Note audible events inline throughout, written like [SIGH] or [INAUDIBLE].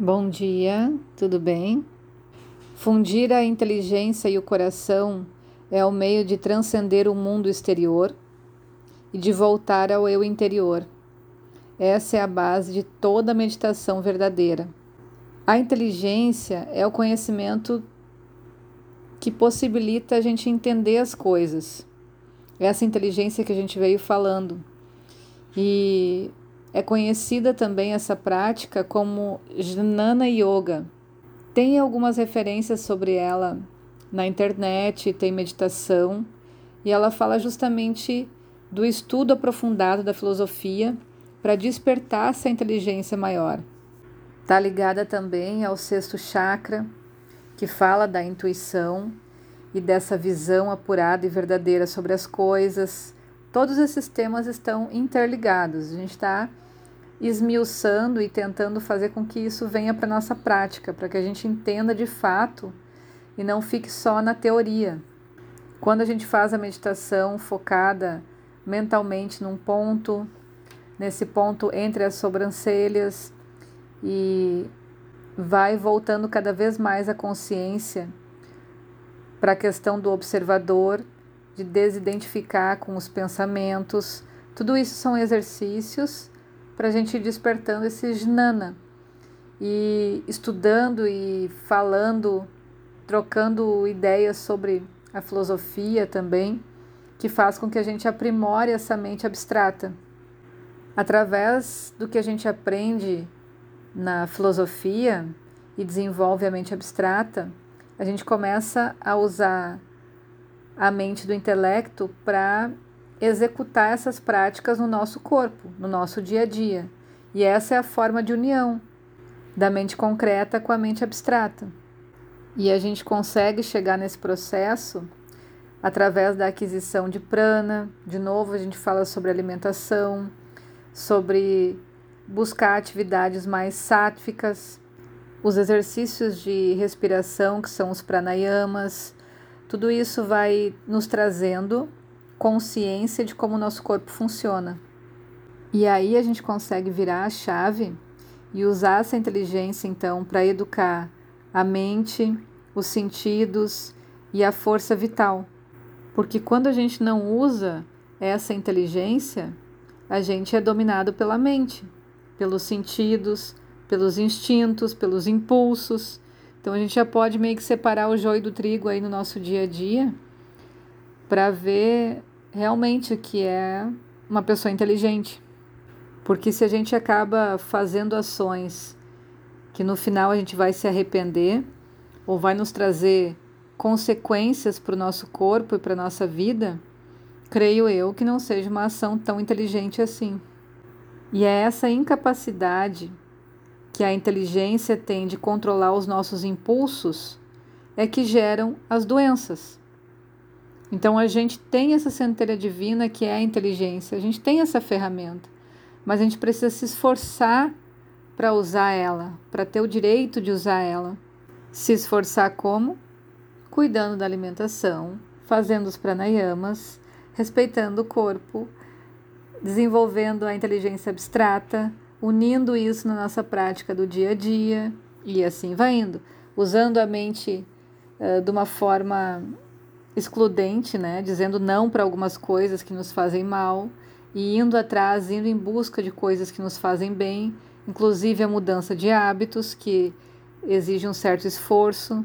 Bom dia, tudo bem? Fundir a inteligência e o coração é o meio de transcender o mundo exterior e de voltar ao eu interior. Essa é a base de toda meditação verdadeira. A inteligência é o conhecimento que possibilita a gente entender as coisas. Essa inteligência que a gente veio falando. E é conhecida também essa prática como Jnana Yoga. Tem algumas referências sobre ela na internet, tem meditação, e ela fala justamente do estudo aprofundado da filosofia para despertar essa inteligência maior. Está ligada também ao sexto chakra, que fala da intuição e dessa visão apurada e verdadeira sobre as coisas, Todos esses temas estão interligados. A gente está esmiuçando e tentando fazer com que isso venha para nossa prática, para que a gente entenda de fato e não fique só na teoria. Quando a gente faz a meditação focada mentalmente num ponto, nesse ponto entre as sobrancelhas e vai voltando cada vez mais a consciência para a questão do observador de desidentificar com os pensamentos. Tudo isso são exercícios para a gente ir despertando esse jnana e estudando e falando, trocando ideias sobre a filosofia também, que faz com que a gente aprimore essa mente abstrata. Através do que a gente aprende na filosofia e desenvolve a mente abstrata, a gente começa a usar a mente do intelecto para executar essas práticas no nosso corpo, no nosso dia a dia. E essa é a forma de união da mente concreta com a mente abstrata. E a gente consegue chegar nesse processo através da aquisição de prana. De novo, a gente fala sobre alimentação, sobre buscar atividades mais sátficas, os exercícios de respiração, que são os pranayamas, tudo isso vai nos trazendo consciência de como o nosso corpo funciona. E aí a gente consegue virar a chave e usar essa inteligência então para educar a mente, os sentidos e a força vital. Porque quando a gente não usa essa inteligência, a gente é dominado pela mente, pelos sentidos, pelos instintos, pelos impulsos então a gente já pode meio que separar o joio do trigo aí no nosso dia a dia para ver realmente o que é uma pessoa inteligente. Porque se a gente acaba fazendo ações que no final a gente vai se arrepender ou vai nos trazer consequências para o nosso corpo e para nossa vida, creio eu que não seja uma ação tão inteligente assim. E é essa incapacidade que a inteligência tem de controlar os nossos impulsos é que geram as doenças. Então a gente tem essa centelha divina que é a inteligência, a gente tem essa ferramenta, mas a gente precisa se esforçar para usar ela, para ter o direito de usar ela. Se esforçar como? Cuidando da alimentação, fazendo os pranayamas, respeitando o corpo, desenvolvendo a inteligência abstrata, unindo isso na nossa prática do dia a dia e assim vai indo, usando a mente uh, de uma forma excludente, né, dizendo não para algumas coisas que nos fazem mal e indo atrás, indo em busca de coisas que nos fazem bem, inclusive a mudança de hábitos que exige um certo esforço.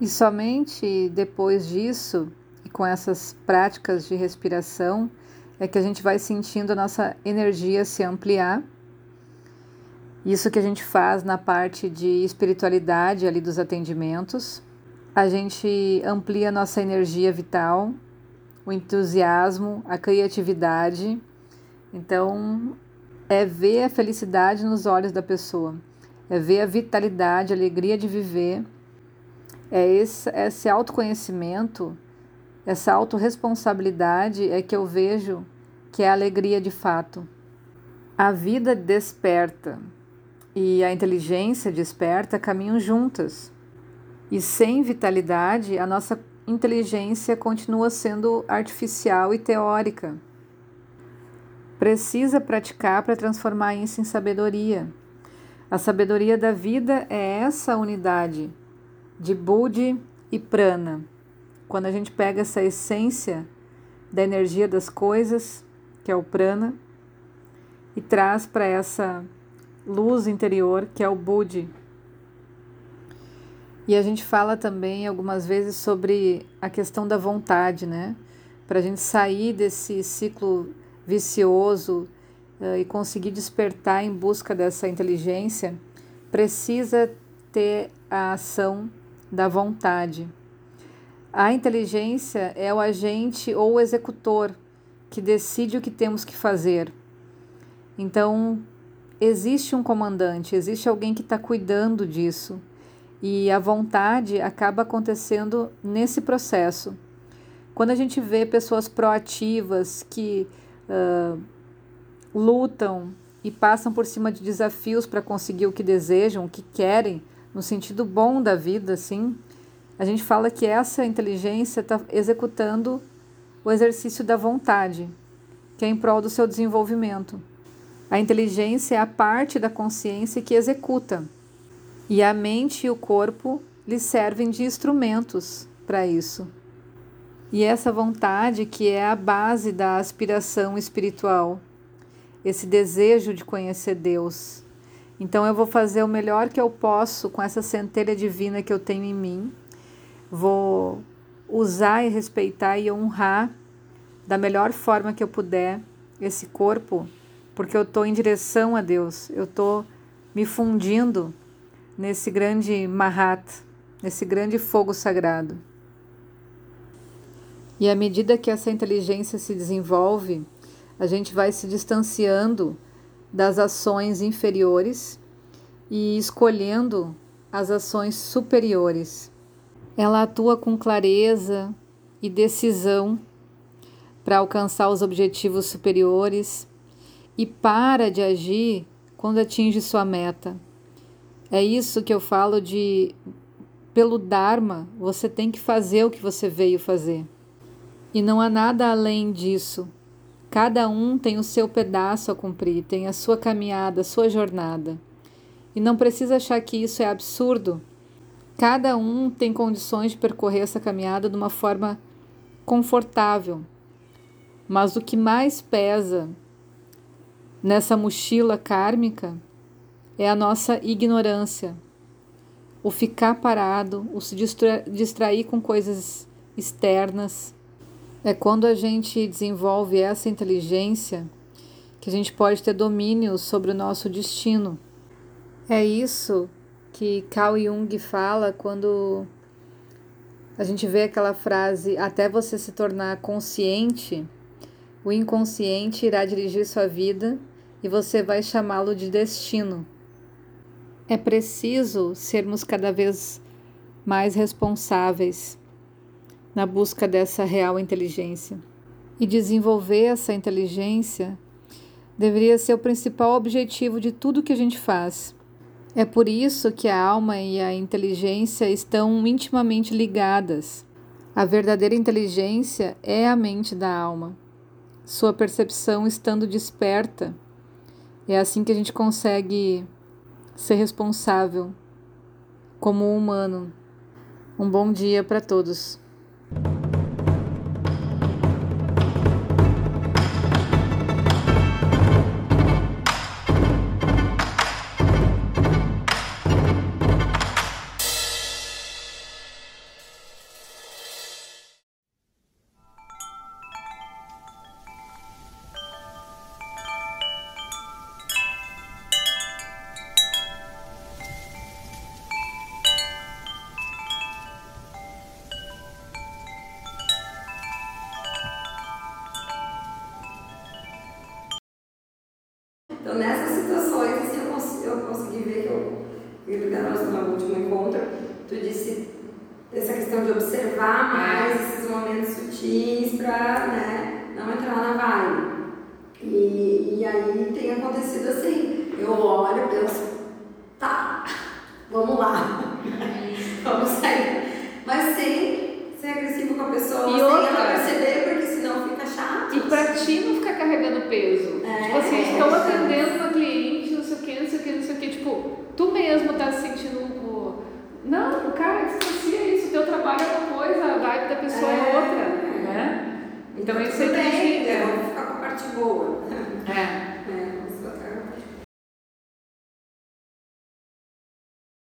E somente depois disso, e com essas práticas de respiração, é que a gente vai sentindo a nossa energia se ampliar isso que a gente faz na parte de espiritualidade ali dos atendimentos. A gente amplia nossa energia vital, o entusiasmo, a criatividade. Então, é ver a felicidade nos olhos da pessoa, é ver a vitalidade, a alegria de viver, é esse, esse autoconhecimento, essa autorresponsabilidade é que eu vejo que é a alegria de fato. A vida desperta e a inteligência desperta caminham juntas. E sem vitalidade, a nossa inteligência continua sendo artificial e teórica. Precisa praticar para transformar isso em sabedoria. A sabedoria da vida é essa unidade de Budi e Prana. Quando a gente pega essa essência da energia das coisas, que é o Prana, e traz para essa luz interior, que é o Budi. E a gente fala também algumas vezes sobre a questão da vontade, né? Para a gente sair desse ciclo vicioso uh, e conseguir despertar em busca dessa inteligência, precisa ter a ação da vontade. A inteligência é o agente ou o executor que decide o que temos que fazer. Então, existe um comandante, existe alguém que está cuidando disso. E a vontade acaba acontecendo nesse processo. Quando a gente vê pessoas proativas que uh, lutam e passam por cima de desafios para conseguir o que desejam, o que querem, no sentido bom da vida, assim, a gente fala que essa inteligência está executando o exercício da vontade, que é em prol do seu desenvolvimento. A inteligência é a parte da consciência que executa, e a mente e o corpo lhe servem de instrumentos para isso. E essa vontade que é a base da aspiração espiritual, esse desejo de conhecer Deus. Então eu vou fazer o melhor que eu posso com essa centelha divina que eu tenho em mim. Vou usar e respeitar e honrar da melhor forma que eu puder esse corpo, porque eu estou em direção a Deus, eu estou me fundindo nesse grande Mahat, nesse grande fogo sagrado. E à medida que essa inteligência se desenvolve, a gente vai se distanciando das ações inferiores e escolhendo as ações superiores. Ela atua com clareza e decisão para alcançar os objetivos superiores e para de agir quando atinge sua meta. É isso que eu falo de pelo Dharma, você tem que fazer o que você veio fazer. E não há nada além disso. Cada um tem o seu pedaço a cumprir, tem a sua caminhada, a sua jornada. E não precisa achar que isso é absurdo. Cada um tem condições de percorrer essa caminhada de uma forma confortável. Mas o que mais pesa nessa mochila kármica é a nossa ignorância, o ficar parado, o se distrair com coisas externas é quando a gente desenvolve essa inteligência que a gente pode ter domínio sobre o nosso destino. É isso que Carl Jung fala quando a gente vê aquela frase: até você se tornar consciente, o inconsciente irá dirigir sua vida e você vai chamá-lo de destino. É preciso sermos cada vez mais responsáveis na busca dessa real inteligência. E desenvolver essa inteligência deveria ser o principal objetivo de tudo que a gente faz. É por isso que a alma e a inteligência estão intimamente ligadas. A verdadeira inteligência é a mente da alma, sua percepção estando desperta. É assim que a gente consegue ser responsável como um humano. Um bom dia para todos. Sutis para né, não entrar na vibe. E, e aí tem acontecido assim, eu olho e penso, tá, vamos lá, [LAUGHS] vamos sair. Mas sem ser agressivo com a pessoa, e sem outra, ela perceber, porque senão fica chato. E pra ti não ficar carregando peso. É, tipo assim, atendendo uma boa. É.